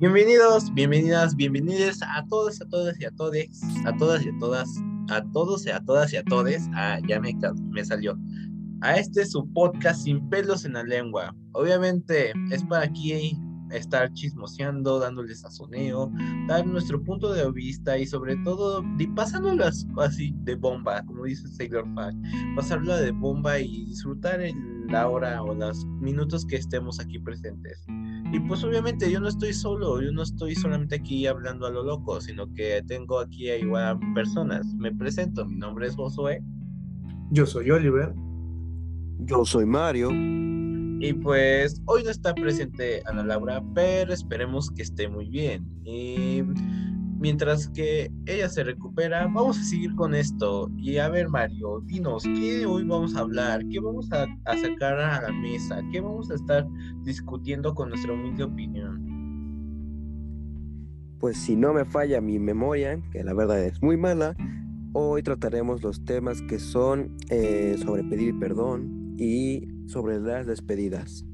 Bienvenidos, bienvenidas, bienvenidos a todos, a todas y a todos, a todas y a todas, a todos y a todas y a todes. Ah, ya me, salió. A este su podcast sin pelos en la lengua. Obviamente es para aquí estar chismoseando, dándoles sazoneo, dar nuestro punto de vista y sobre todo pasándolas así de bomba, como dice Sailor Pack, pasarla de bomba y disfrutar la hora o los minutos que estemos aquí presentes. Y pues obviamente yo no estoy solo, yo no estoy solamente aquí hablando a lo loco, sino que tengo aquí a igual personas. Me presento, mi nombre es Josué. Yo soy Oliver. Yo soy Mario. Y pues hoy no está presente Ana Laura, pero esperemos que esté muy bien. Y mientras que ella se recupera, vamos a seguir con esto. Y a ver, Mario, dinos, ¿qué hoy vamos a hablar? ¿Qué vamos a, sacar a la mesa? ¿Qué vamos a estar discutiendo con nuestra humilde opinión? Pues si no me falla mi memoria, que la verdad es muy mala, hoy trataremos los temas que son eh, sobre pedir perdón y sobre las despedidas.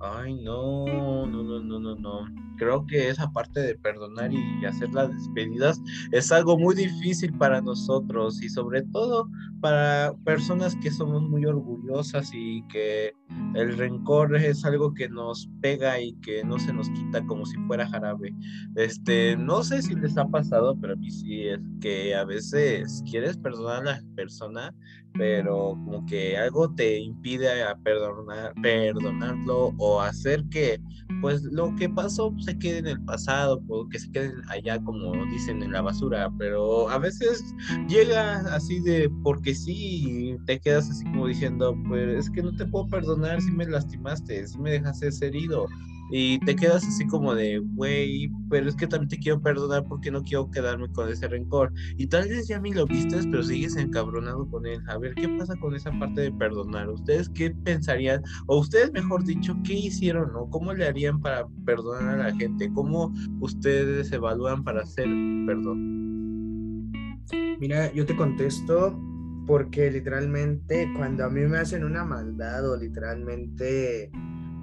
Ay, no, no, no, no, no, no creo que esa parte de perdonar y hacer las despedidas es algo muy difícil para nosotros y sobre todo para personas que somos muy orgullosas y que el rencor es algo que nos pega y que no se nos quita como si fuera jarabe. Este, no sé si les ha pasado, pero a mí sí es que a veces quieres perdonar a la persona, pero como que algo te impide a perdonar, perdonarlo o hacer que pues lo que pasó se quede en el pasado, que se queden allá como dicen en la basura, pero a veces llega así de porque sí y te quedas así como diciendo, pues es que no te puedo perdonar si me lastimaste, si me dejaste herido y te quedas así como de, güey, pero es que también te quiero perdonar porque no quiero quedarme con ese rencor. Y tal vez ya me lo viste, pero sigues encabronado con él. A ver, ¿qué pasa con esa parte de perdonar? ¿Ustedes qué pensarían? O ustedes, mejor dicho, ¿qué hicieron? ¿O cómo le harían para perdonar a la gente? ¿Cómo ustedes evalúan para hacer perdón? Mira, yo te contesto porque literalmente cuando a mí me hacen una maldad o literalmente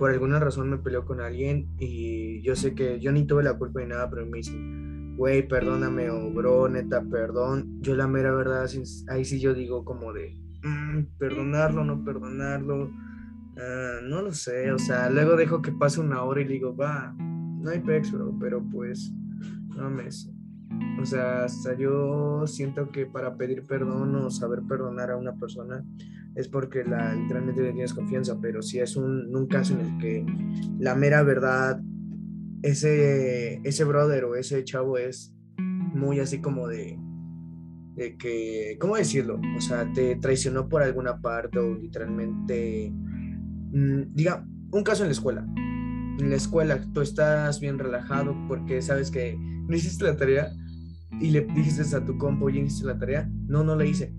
por alguna razón me peleó con alguien y yo sé que yo ni tuve la culpa de nada, pero me dicen, güey, perdóname o bro, neta, perdón. Yo la mera verdad, ahí sí yo digo como de, mm, perdonarlo, no perdonarlo, ah, no lo sé, o sea, luego dejo que pase una hora y digo, va, no hay pex, bro, pero pues, no me... O sea, hasta yo siento que para pedir perdón o saber perdonar a una persona, es porque la, literalmente le tienes confianza, pero si es un, un, caso en el que la mera verdad, ese, ese brother o ese chavo es muy así como de, de que, ¿cómo decirlo? O sea, te traicionó por alguna parte o literalmente, mm, diga, un caso en la escuela. En la escuela tú estás bien relajado porque sabes que no hiciste la tarea y le dijiste a tu compo, ¿ya hiciste la tarea? No, no la hice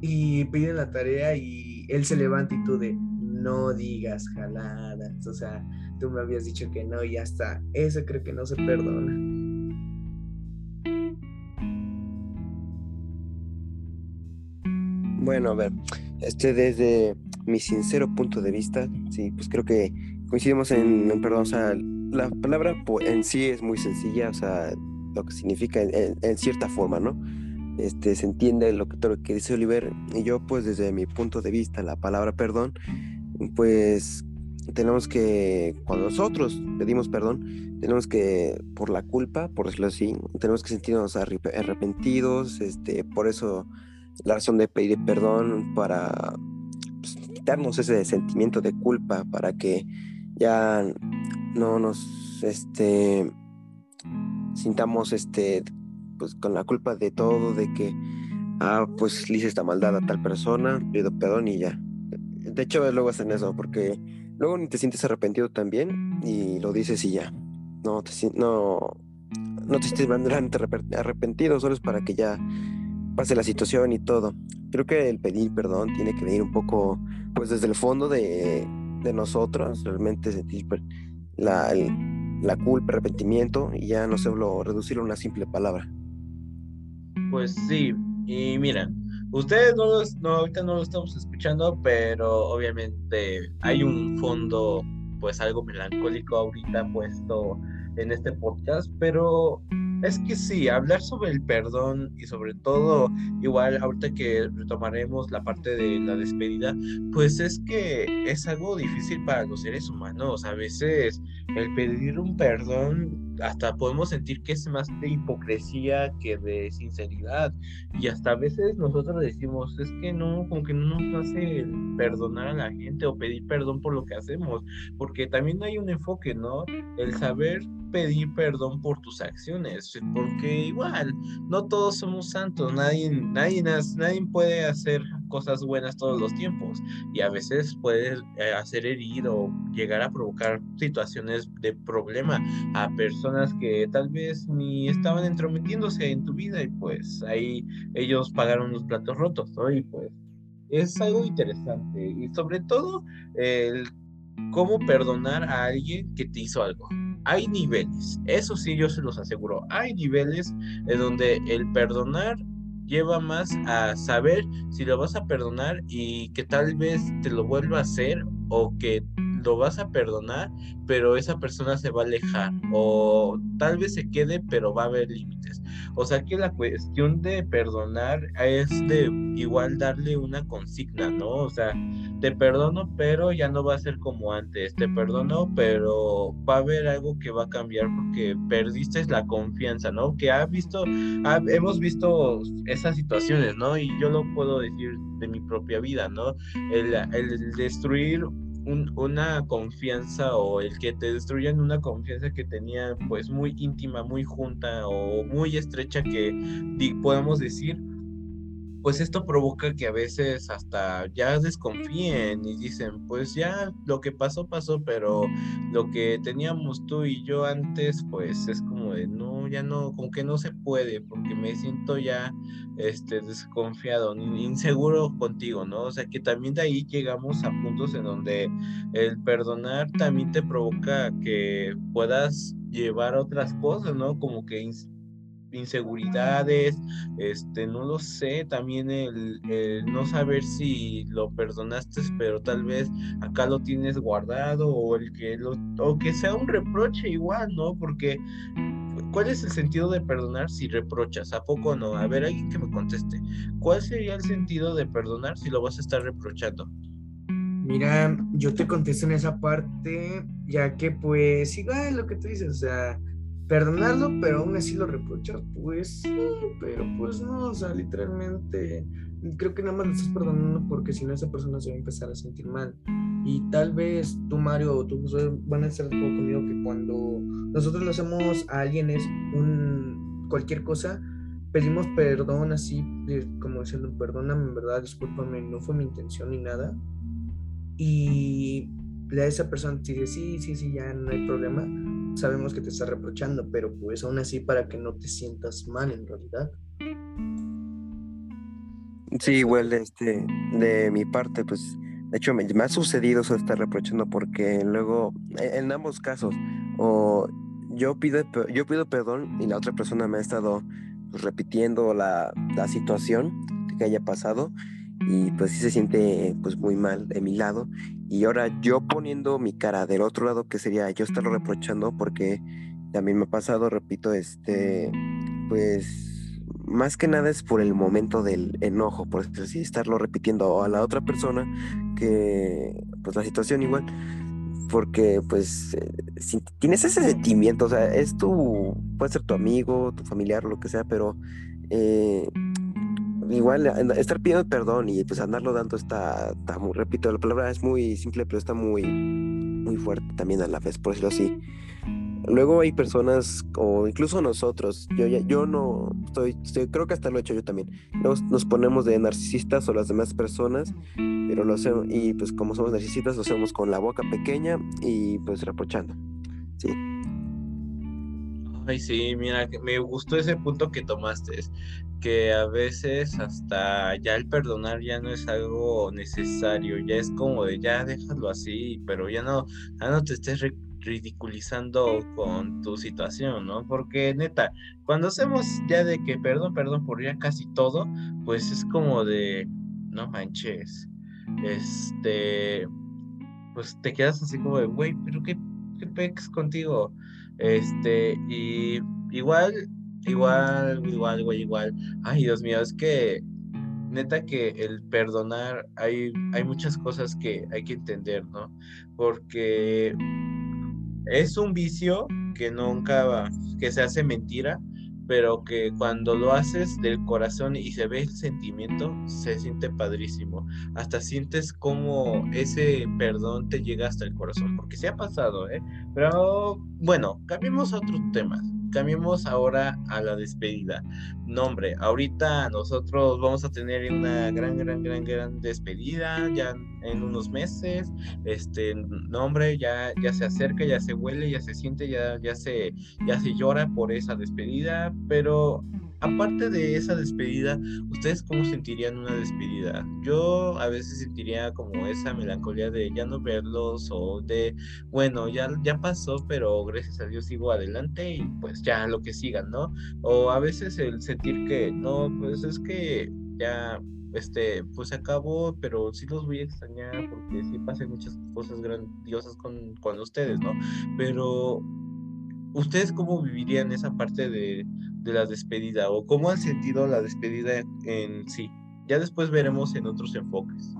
y piden la tarea y él se levanta y tú de no digas jaladas, o sea, tú me habías dicho que no y ya está, eso creo que no se perdona. Bueno, a ver, este desde mi sincero punto de vista, sí, pues creo que coincidimos en, perdón, o sea, la palabra en sí es muy sencilla, o sea, lo que significa en cierta forma, ¿no? Este, se entiende lo que, lo que dice Oliver. Y yo, pues desde mi punto de vista, la palabra perdón, pues tenemos que, cuando nosotros pedimos perdón, tenemos que, por la culpa, por decirlo así, tenemos que sentirnos arrepentidos, este, por eso la razón de pedir perdón, para pues, quitarnos ese sentimiento de culpa, para que ya no nos, este, sintamos, este, pues con la culpa de todo, de que, ah, pues le hice esta maldad a tal persona, pido perdón y ya. De hecho, luego hacen eso, porque luego ni te sientes arrepentido también y lo dices y ya. No te, no, no te sientes arrepentido, solo es para que ya pase la situación y todo. Creo que el pedir perdón tiene que venir un poco, pues desde el fondo de, de nosotros, realmente sentir la, la culpa, arrepentimiento y ya no solo reducirlo a una simple palabra. Pues sí, y miren, ustedes no, no, ahorita no lo estamos escuchando, pero obviamente hay un fondo, pues algo melancólico ahorita puesto en este podcast, pero es que sí, hablar sobre el perdón y sobre todo, igual ahorita que retomaremos la parte de la despedida, pues es que es algo difícil para los seres humanos. A veces el pedir un perdón hasta podemos sentir que es más de hipocresía que de sinceridad. Y hasta a veces nosotros decimos, es que no, como que no nos hace perdonar a la gente o pedir perdón por lo que hacemos, porque también hay un enfoque, ¿no? El saber pedir perdón por tus acciones, porque igual, no todos somos santos, nadie, nadie, nadie puede hacer cosas buenas todos los tiempos y a veces puede eh, hacer herir o llegar a provocar situaciones de problema a personas que tal vez ni estaban entrometiéndose en tu vida y pues ahí ellos pagaron los platos rotos, ¿no? Y pues es algo interesante y sobre todo el cómo perdonar a alguien que te hizo algo. Hay niveles, eso sí yo se los aseguro, hay niveles en donde el perdonar lleva más a saber si lo vas a perdonar y que tal vez te lo vuelva a hacer o que lo vas a perdonar, pero esa persona se va a alejar o tal vez se quede, pero va a haber límites. O sea que la cuestión de perdonar es de igual darle una consigna, ¿no? O sea, te perdono, pero ya no va a ser como antes. Te perdono, pero va a haber algo que va a cambiar porque perdiste la confianza, ¿no? Que ha visto, hemos visto esas situaciones, ¿no? Y yo lo puedo decir de mi propia vida, ¿no? El, el destruir una confianza o el que te destruyan una confianza que tenía pues muy íntima, muy junta o muy estrecha que podemos decir pues esto provoca que a veces hasta ya desconfíen y dicen, pues ya lo que pasó pasó, pero lo que teníamos tú y yo antes, pues es como de, no, ya no, como que no se puede, porque me siento ya este, desconfiado, inseguro contigo, ¿no? O sea que también de ahí llegamos a puntos en donde el perdonar también te provoca que puedas llevar otras cosas, ¿no? Como que inseguridades, este, no lo sé, también el, no saber si lo perdonaste, pero tal vez acá lo tienes guardado o el que lo, o que sea un reproche igual, ¿no? Porque ¿cuál es el sentido de perdonar si reprochas? ¿A poco no? A ver, alguien que me conteste. ¿Cuál sería el sentido de perdonar si lo vas a estar reprochando? Mira, yo te contesto en esa parte, ya que pues igual lo que tú dices, o sea, perdonarlo, pero aún así lo reprochas, pues sí, pero pues no, o sea, literalmente creo que nada más lo estás perdonando porque si no esa persona se va a empezar a sentir mal. Y tal vez tú, Mario, o tú van a estar conmigo que cuando nosotros lo hacemos a alguien es un cualquier cosa, pedimos perdón así, como diciendo, perdóname, en verdad, discúlpame, no fue mi intención ni nada. Y a esa persona te dice, sí, sí, sí, ya no hay problema sabemos que te está reprochando, pero pues aún así para que no te sientas mal en realidad. Sí, igual este, de mi parte, pues, de hecho me, ha sucedido eso de estar reprochando porque luego, e, en, ambos casos, o yo pido, yo pido perdón y la otra persona me ha estado pues, repitiendo la, la situación que haya pasado y pues sí se siente pues muy mal de mi lado. Y ahora yo poniendo mi cara del otro lado que sería yo estarlo reprochando porque también me ha pasado repito este pues más que nada es por el momento del enojo por así estarlo repitiendo a la otra persona que pues la situación igual porque pues eh, si tienes ese sentimiento o sea es tu puede ser tu amigo tu familiar lo que sea pero eh, igual estar pidiendo perdón y pues andarlo dando está, muy, repito, la palabra es muy simple, pero está muy, muy fuerte también a la vez, por decirlo así. Luego hay personas, o incluso nosotros, yo, yo no estoy, creo que hasta lo he hecho yo también, nos, nos ponemos de narcisistas o las demás personas, pero lo hacemos, y pues como somos narcisistas, lo hacemos con la boca pequeña y pues reprochando. Sí. Ay, sí, mira, me gustó ese punto que tomaste que a veces hasta ya el perdonar ya no es algo necesario, ya es como de ya déjalo así, pero ya no, ya no te estés ridiculizando con tu situación, ¿no? Porque neta, cuando hacemos ya de que perdón, perdón por ya casi todo, pues es como de, no manches, este, pues te quedas así como de, güey, pero qué, qué contigo, Este, y igual, igual, igual, igual, igual. Ay, Dios mío, es que neta que el perdonar, hay, hay muchas cosas que hay que entender, ¿no? Porque es un vicio que nunca, que se hace mentira, pero que cuando lo haces del corazón y se ve el sentimiento, se siente padrísimo. Hasta sientes como ese perdón te llega hasta el corazón, porque se ha pasado, ¿eh? Pero bueno, cambiemos a otros temas. Cambiemos ahora a la despedida. Nombre, ahorita nosotros vamos a tener una gran, gran, gran, gran despedida ya en unos meses. Este nombre ya, ya se acerca, ya se huele, ya se siente, ya, ya, se, ya se llora por esa despedida. Pero aparte de esa despedida, ¿ustedes cómo sentirían una despedida? Yo a veces sentiría como esa melancolía de ya no verlos o de, bueno, ya, ya pasó, pero gracias a Dios sigo adelante y pues ya lo que sigan, ¿no? O a veces el sentir que, no, pues es que ya este, pues se acabó, pero sí los voy a extrañar porque sí pasan muchas cosas grandiosas con, con ustedes, ¿no? Pero, ¿ustedes cómo vivirían esa parte de, de la despedida o cómo han sentido la despedida en sí. Ya después veremos en otros enfoques.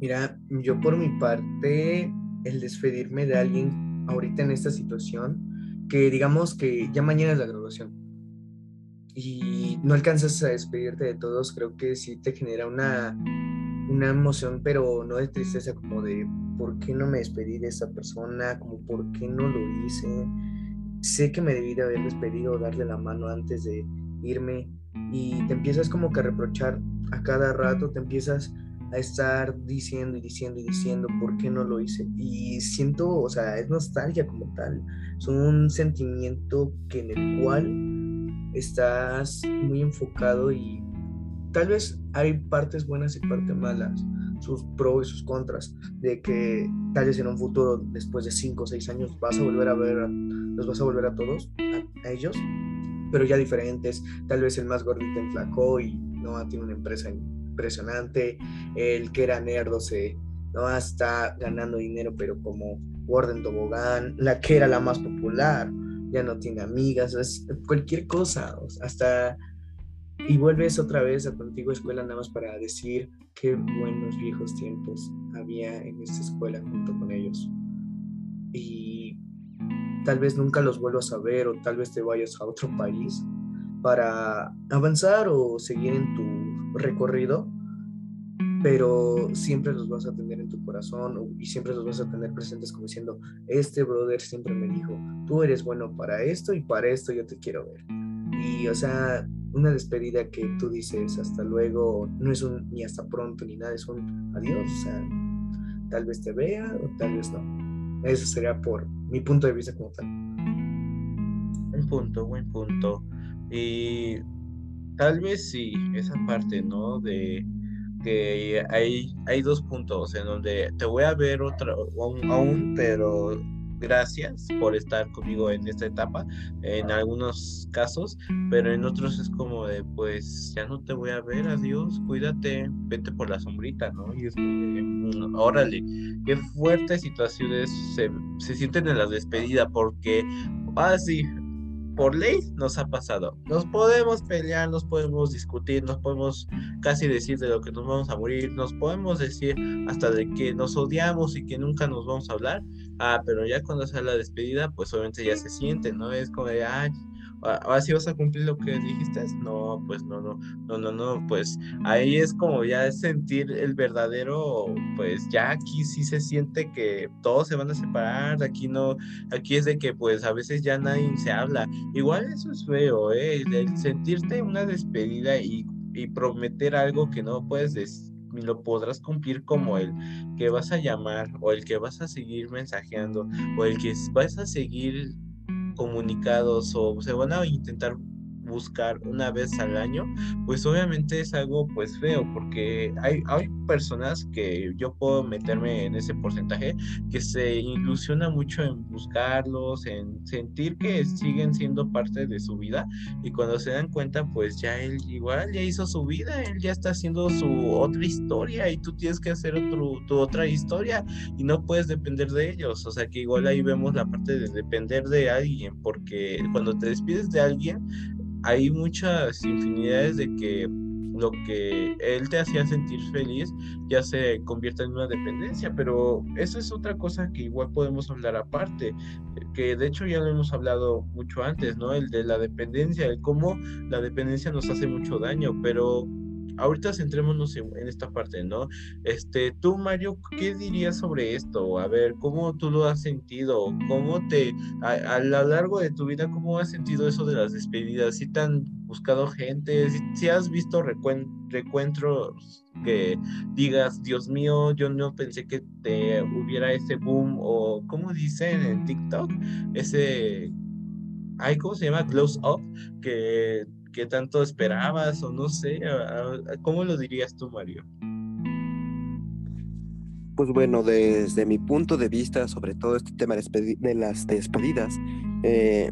Mira, yo por mi parte, el despedirme de alguien ahorita en esta situación, que digamos que ya mañana es la graduación y no alcanzas a despedirte de todos, creo que sí te genera una, una emoción, pero no de tristeza, como de por qué no me despedí de esa persona, como por qué no lo hice sé que me debí de haber despedido, darle la mano antes de irme y te empiezas como que a reprochar a cada rato, te empiezas a estar diciendo y diciendo y diciendo por qué no lo hice. Y siento, o sea, es nostalgia como tal. Es un sentimiento en el cual estás muy enfocado y tal vez hay partes buenas y partes malas, sus pros y sus contras, de que tal vez en un futuro, después de 5 o 6 años, vas a volver a ver los vas a volver a todos, a, ellos, pero ya diferentes. Tal vez el más gordito enflacó y no tiene una empresa impresionante. El que era nerdo se no está ganando dinero, pero como Warden Tobogán, la que era la más popular, ya no tiene amigas, es cualquier cosa, hasta y vuelves otra vez a tu antigua escuela nada más para decir qué buenos viejos tiempos había en esta escuela junto con ellos. Y tal vez nunca los vuelvas a ver o tal vez te vayas a otro país para avanzar o seguir en tu recorrido, pero siempre los vas a tener en tu corazón y siempre los vas a tener presentes como diciendo, este brother siempre me dijo, tú eres bueno para esto y para esto yo te quiero ver. Y o sea, una despedida que tú dices hasta luego, no es un ni hasta pronto ni nada, es un adiós, o sea, tal vez te vea o tal vez no. Eso sería por mi punto de vista como tal. Un punto, buen punto. Y tal vez sí, esa parte, ¿no? De que hay, hay dos puntos en donde te voy a ver otra aún, pero gracias por estar conmigo en esta etapa, en algunos casos, pero en otros es como de, pues ya no te voy a ver, adiós, cuídate, vete por la sombrita, ¿no? Y es como mm, órale, qué fuertes situaciones se, se sienten en la despedida, porque, ah, sí, por ley nos ha pasado. Nos podemos pelear, nos podemos discutir, nos podemos casi decir de lo que nos vamos a morir, nos podemos decir hasta de que nos odiamos y que nunca nos vamos a hablar. Ah, pero ya cuando sea la despedida, pues obviamente ya se siente, ¿no? Es como de, ay, ahora sí vas a cumplir lo que dijiste. No, pues no, no, no, no, no, pues ahí es como ya sentir el verdadero, pues ya aquí sí se siente que todos se van a separar, aquí no, aquí es de que pues a veces ya nadie se habla. Igual eso es feo, ¿eh? El sentirte una despedida y, prometer algo que no puedes decir lo podrás cumplir como el que vas a llamar o el que vas a seguir mensajeando o el que vas a seguir comunicados o se van a intentar buscar una vez al año, pues obviamente es algo pues feo, porque hay, hay personas que yo puedo meterme en ese porcentaje que se ilusiona mucho en buscarlos, en sentir que siguen siendo parte de su vida y cuando se dan cuenta pues ya él igual ya hizo su vida, él ya está haciendo su otra historia y tú tienes que hacer otro, tu otra historia y no puedes depender de ellos, o sea que igual ahí vemos la parte de depender de alguien, porque cuando te despides de alguien hay muchas infinidades de que lo que él te hacía sentir feliz ya se convierte en una dependencia, pero eso es otra cosa que igual podemos hablar aparte, que de hecho ya lo hemos hablado mucho antes, ¿no? El de la dependencia, el cómo la dependencia nos hace mucho daño, pero ahorita centrémonos en, esta parte, ¿no? Este, tú, Mario, ¿qué dirías sobre esto? A ver, ¿cómo tú lo has sentido? ¿Cómo te, a, lo largo de tu vida, cómo has sentido eso de las despedidas? ¿Si te han buscado gente? ¿Si, has visto recuentros que digas, Dios mío, yo no pensé que te hubiera ese boom o, ¿cómo dicen en TikTok? Ese hay, ¿cómo se llama? Close Up, que qué tanto esperabas o no sé, ¿cómo lo dirías tú, Mario? Pues bueno, desde mi punto de vista sobre todo este tema de las despedidas, eh,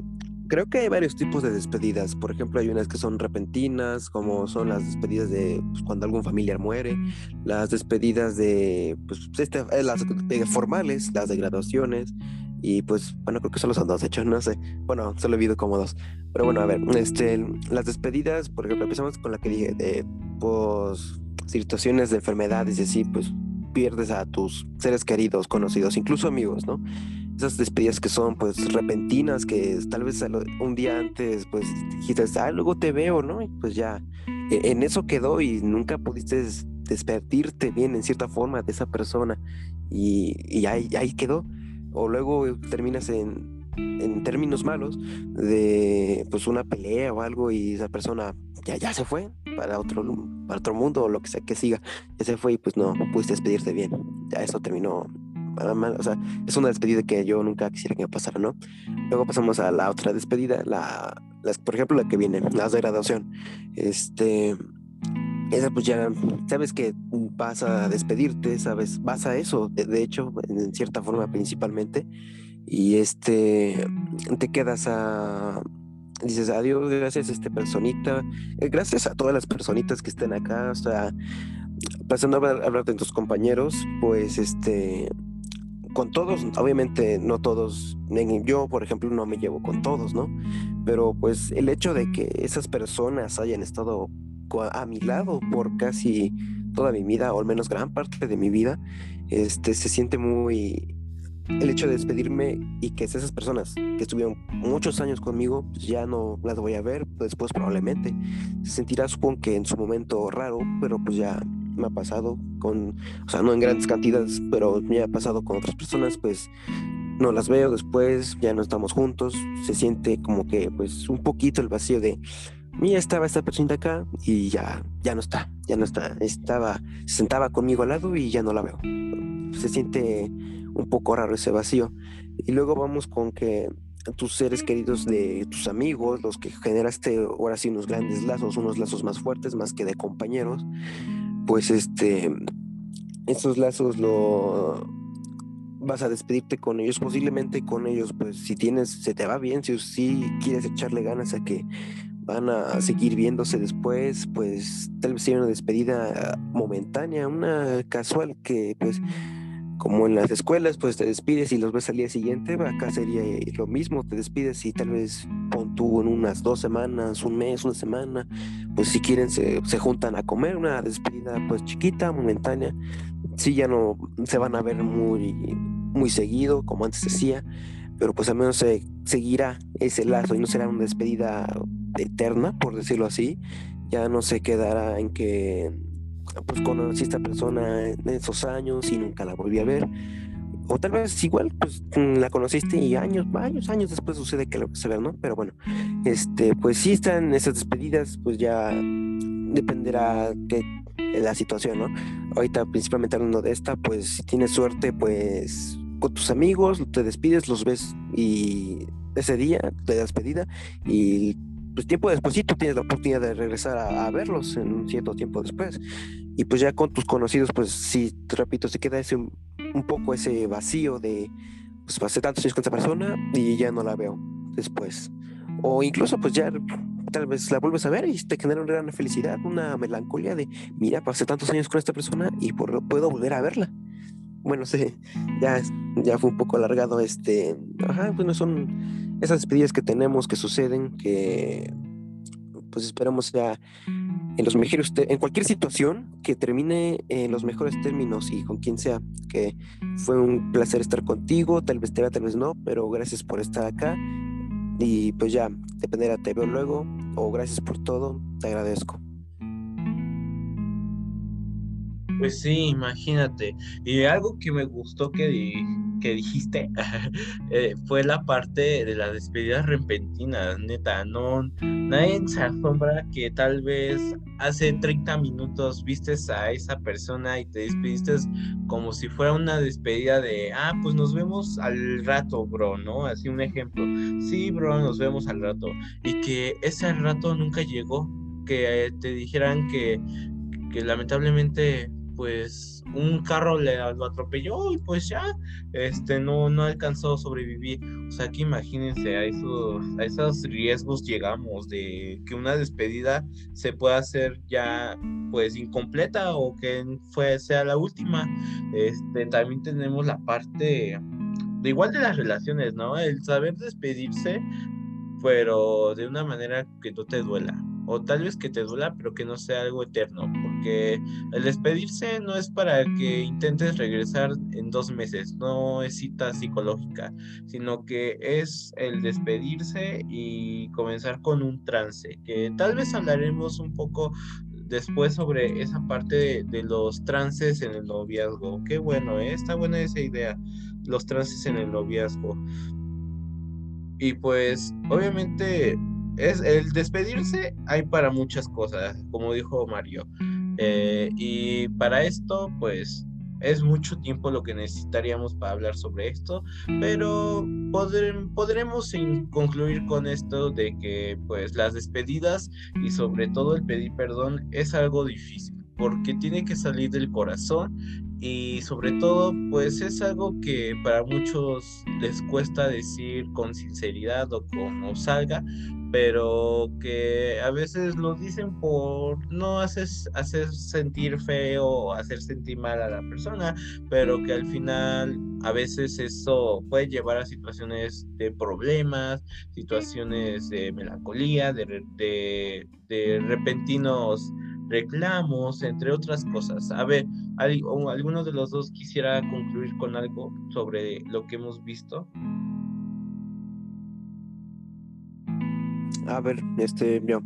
creo que hay varios tipos de despedidas. Por ejemplo, hay unas que son repentinas, como son las despedidas de pues, cuando algún familiar muere, las despedidas de, pues, este, eh, las formales, las de graduaciones, y pues, bueno, creo que solo son dos, de hecho, no sé. Bueno, solo he visto como dos. Pero bueno, a ver, este, las despedidas, por ejemplo, empezamos con la que dije de pues, situaciones de enfermedades y así, pues pierdes a tus seres queridos, conocidos, incluso amigos, ¿no? Esas despedidas que son pues repentinas, que tal vez un día antes pues dijiste, ah, luego te veo, ¿no? Y pues ya, e, en eso quedó y nunca pudiste despertirte bien en cierta forma de esa persona y, y ahí, ahí quedó o luego terminas en, términos malos de pues una pelea o algo y esa persona ya, ya se fue para otro, para otro mundo o lo que sea que siga, ya se fue y pues no, pudiste despedirte bien, ya eso terminó o sea, es una despedida que yo nunca quisiera que me pasara, ¿no? Luego pasamos a la otra despedida, la, las, por ejemplo la que viene, las de graduación, este esa pues ya sabes que vas a despedirte, sabes, vas a eso, de, hecho, en cierta forma principalmente, y este, te quedas a, dices adiós, gracias a este personita, eh, gracias a todas las personitas que estén acá, o sea, pasando a hablar, de tus compañeros, pues este, con todos, obviamente no todos, yo por ejemplo no me llevo con todos, ¿no? Pero pues el hecho de que esas personas hayan estado a mi lado por casi toda mi vida, o al menos gran parte de mi vida, este, se siente muy... El hecho de despedirme y que esas personas que estuvieron muchos años conmigo, pues ya no las voy a ver después probablemente. Se sentirá, supongo que en su momento raro, pero pues ya me ha pasado con, o sea, no en grandes cantidades, pero me ha pasado con otras personas, pues no las veo después, ya no estamos juntos, se siente como que pues un poquito el vacío de, mira, estaba esta persona acá y ya, ya no está, ya no está. Estaba, se sentaba conmigo al lado y ya no la veo. Se siente un poco raro ese vacío. Y luego vamos con que tus seres queridos de tus amigos, los que generaste ahora sí unos grandes lazos, unos lazos más fuertes, más que de compañeros, pues este, esos lazos lo vas a despedirte con ellos, posiblemente con ellos, pues si tienes, se te va bien, si, si quieres echarle ganas a que van a seguir viéndose después, pues tal vez sea una despedida momentánea, una casual que pues como en las escuelas pues te despides y los ves al día siguiente, acá sería lo mismo, te despides y tal vez pon tú en unas dos semanas, un mes, una semana, pues si quieren se, se juntan a comer, una despedida pues chiquita, momentánea, sí ya no se van a ver muy, muy seguido como antes decía, pero pues al menos se seguirá ese lazo y no será una despedida eterna, por decirlo así, ya no se quedará en que pues conocí a esta persona en esos años y nunca la volví a ver. O tal vez igual, pues mm, la conociste y años, varios años después sucede que lo vas a ver, ¿no? Pero bueno, este, pues si están esas despedidas, pues ya dependerá de la situación, ¿no? Ahorita principalmente hablando de esta, pues si tienes suerte, pues con tus amigos te despides, los ves y ese día de despedida y pues tiempo después sí tú tienes la oportunidad de regresar a, verlos en cierto tiempo después. Y pues ya con tus conocidos, pues sí, repito, se queda ese un poco ese vacío de, pues pasé tantos años con esa persona y ya no la veo después. O incluso pues ya tal vez la vuelves a ver y te genera una gran felicidad, una melancolía de, mira, pasé tantos años con esta persona y por, puedo volver a verla. Bueno, sí, ya, ya fue un poco alargado este, ajá, pues no son esas despedidas que tenemos que suceden, que pues esperamos ya en los mejores, en cualquier situación que termine en los mejores términos y con quien sea, que fue un placer estar contigo, tal vez te vea, tal vez no, pero gracias por estar acá y pues ya, dependerá, te veo luego o gracias por todo, te agradezco. Pues sí, imagínate. Y algo que me gustó que, que dijiste eh, fue la parte de las despedidas repentinas, neta. No, nadie se asombra que tal vez hace 30 minutos vistes a esa persona y te despediste como si fuera una despedida de, ah, pues nos vemos al rato, bro, ¿no? Así un ejemplo. Sí, bro, nos vemos al rato. Y que ese rato nunca llegó. Que te dijeran que, que lamentablemente pues un carro le lo atropelló y pues ya este no no alcanzó a sobrevivir. O sea que imagínense a esos riesgos llegamos de que una despedida se pueda hacer ya pues incompleta o que fue sea la última. Este también tenemos la parte de igual de las relaciones no el saber despedirse pero de una manera que no te duela o tal vez que te duela, pero que no sea algo eterno, porque el despedirse no es para que intentes regresar en dos meses, no es cita psicológica, sino que es el despedirse y comenzar con un trance, que tal vez hablaremos un poco después sobre esa parte de, los trances en el noviazgo. Qué bueno, ¿eh? está buena esa idea, los trances en el noviazgo. Y pues, obviamente, es el despedirse hay para muchas cosas, como dijo Mario. Eh, y para esto, pues es mucho tiempo lo que necesitaríamos para hablar sobre esto, pero podremos concluir con esto de que pues las despedidas y sobre todo el pedir perdón es algo difícil porque tiene que salir del corazón y sobre todo pues es algo que para muchos les cuesta decir con sinceridad o como salga pero que a veces lo dicen por no hacer, hacer sentir feo o hacer sentir mal a la persona, pero que al final a veces eso puede llevar a situaciones de problemas, situaciones de melancolía, de, de, de repentinos reclamos, entre otras cosas. A ver, ¿alguno de los dos quisiera concluir con algo sobre lo que hemos visto? A ver, este, yo,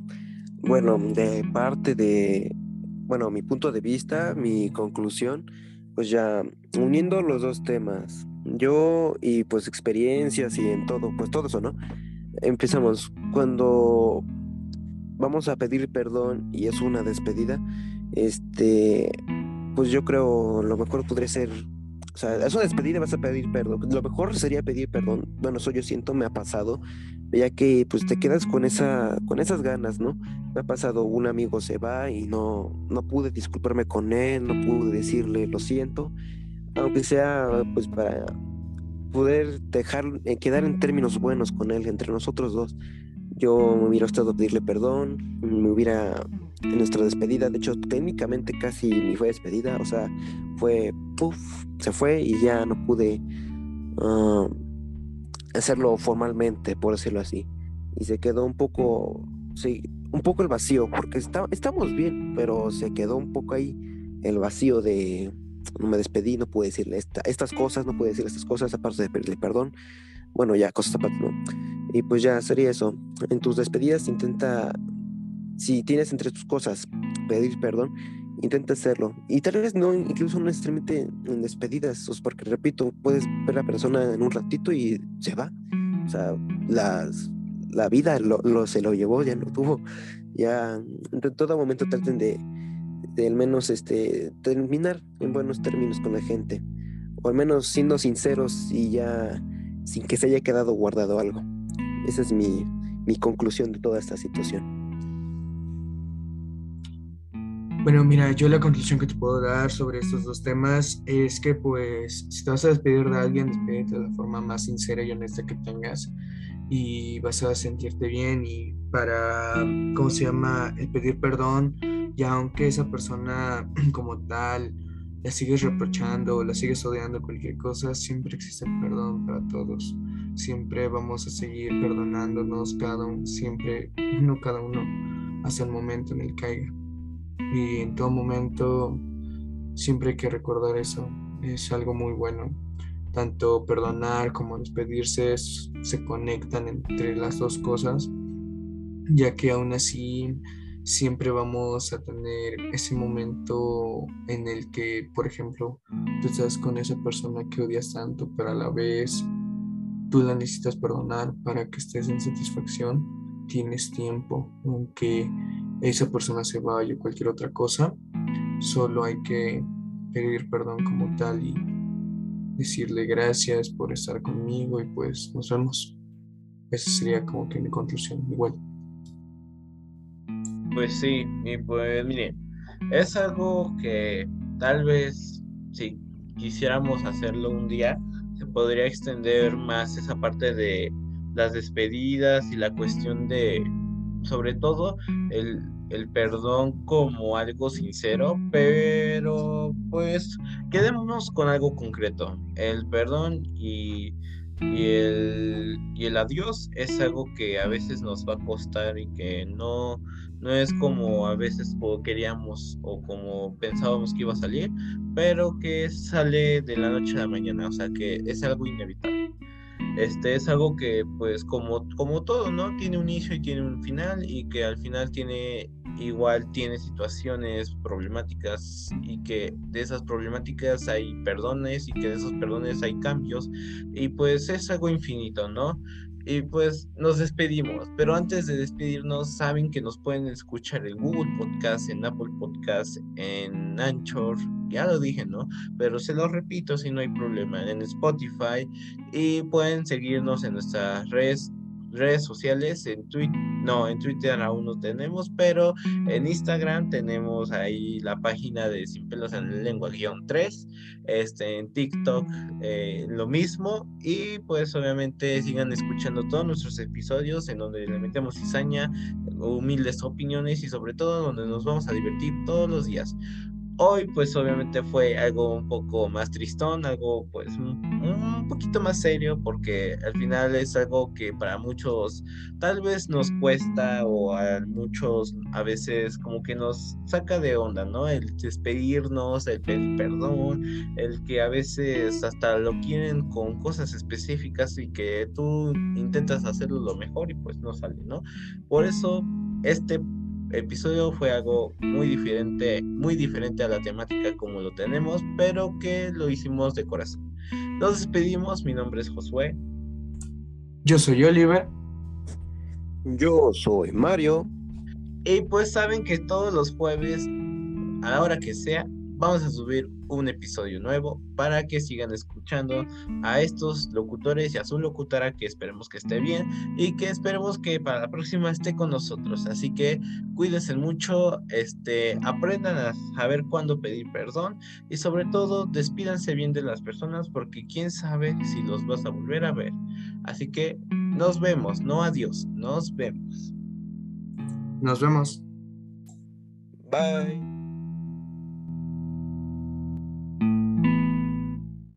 bueno, de parte de, bueno, mi punto de vista, mi conclusión, pues ya uniendo los dos temas, yo y pues experiencias y en todo, pues todo eso, ¿no? Empezamos cuando vamos a pedir perdón y es una despedida, este, pues yo creo lo mejor podría ser, o sea, es una despedida, vas a pedir perdón. Lo mejor sería pedir perdón. Bueno, eso yo siento me ha pasado, ya que pues te quedas con esa, con esas ganas, ¿no? Me ha pasado, un amigo se va y no, no pude disculparme con él, no pude decirle lo siento, aunque sea pues para poder dejar, eh, quedar en términos buenos con él, entre nosotros dos yo me hubiera estado a pedirle perdón, me hubiera en nuestra despedida, de hecho técnicamente casi ni fue despedida, o sea, fue, puff, se fue y ya no pude ah, hacerlo formalmente, por decirlo así. Y se quedó un poco, sí, un poco el vacío, porque está, estamos bien, pero se quedó un poco ahí el vacío de no me despedí, no pude decirle estas cosas, no pude decirle estas cosas, aparte de pedirle perdón. Bueno, ya, cosas aparte, ¿no? Y pues ya sería eso. En tus despedidas intenta, si tienes entre tus cosas pedir perdón, intenta hacerlo. Y tal vez no, incluso no necesariamente en despedidas, porque repito, puedes ver a la persona en un ratito y se va. O sea, las, la vida lo, se lo llevó, ya no tuvo. Ya en todo momento traten de, de al menos este, terminar en buenos términos con la gente. O al menos siendo sinceros y ya sin que se haya quedado guardado algo. Esa es mi, mi conclusión de toda esta situación. Bueno, mira, yo la conclusión que te puedo dar sobre estos dos temas es que pues si te vas a despedir de alguien, despídete de la forma más sincera y honesta que tengas y vas a sentirte bien y para, ¿cómo se llama? El pedir perdón, y aunque esa persona como tal la sigues reprochando o la sigues odiando cualquier cosa, siempre existe perdón para todos. Siempre vamos a seguir perdonándonos cada uno, siempre, no cada uno, hasta el momento en el que caiga. Y en todo momento siempre hay que recordar eso. Es algo muy bueno. Tanto perdonar como despedirse se conectan entre las dos cosas, ya que aún así siempre vamos a tener ese momento en el que, por ejemplo, tú estás con esa persona que odias tanto, pero a la vez tú la necesitas perdonar para que estés en satisfacción. Tienes tiempo, aunque esa persona se vaya o cualquier otra cosa, solo hay que pedir perdón como tal y decirle gracias por estar conmigo y pues nos vemos. Esa sería como que mi conclusión igual. Pues sí, y pues mire, es algo que tal vez si quisiéramos hacerlo un día, podría extender más esa parte de las despedidas y la cuestión de sobre todo el, perdón como algo sincero, pero pues quedémonos con algo concreto. El perdón y, y, el, y el adiós es algo que a veces nos va a costar y que no, no es como a veces queríamos o como pensábamos que iba a salir, pero que sale de la noche a la mañana, o sea que es algo inevitable este es algo que pues como, como todo, ¿no? Tiene un inicio y tiene un final y que al final tiene igual tiene situaciones problemáticas y que de esas problemáticas hay perdones y que de esos perdones hay cambios y pues es algo infinito, ¿no? Y pues nos despedimos, pero antes de despedirnos, saben que nos pueden escuchar en Google Podcast, en Apple Podcast, en Anchor, ya lo dije, ¿no? Pero se lo repito si no hay problema, en Spotify. Y pueden seguirnos en nuestras redes redes sociales, en Twitter, no, en Twitter aún no tenemos, pero en Instagram tenemos ahí la página de Sin Pelos en la Lengua guion 3, este, en TikTok eh, lo mismo, y pues obviamente sigan escuchando todos nuestros episodios en donde le metemos cizaña, humildes opiniones y sobre todo donde nos vamos a divertir todos los días. Hoy pues obviamente fue algo un poco más tristón, algo pues un, poquito más serio porque al final es algo que para muchos tal vez nos cuesta o a muchos a veces como que nos saca de onda, ¿no? El despedirnos, el pedir perdón, el que a veces hasta lo quieren con cosas específicas y que tú intentas hacerlo lo mejor y pues no sale, ¿no? Por eso este episodio fue algo muy diferente, muy diferente a la temática como lo tenemos, pero que lo hicimos de corazón. Nos despedimos, mi nombre es Josué. Yo soy Oliver. Yo soy Mario. Y pues saben que todos los jueves, a la hora que sea, vamos a subir un episodio nuevo para que sigan escuchando a estos locutores y a su locutora que esperemos que esté bien y que esperemos que para la próxima esté con nosotros. Así que cuídense mucho, este, aprendan a saber cuándo pedir perdón y sobre todo despídanse bien de las personas porque quién sabe si los vas a volver a ver. Así que nos vemos, no adiós, nos vemos. Nos vemos. Bye.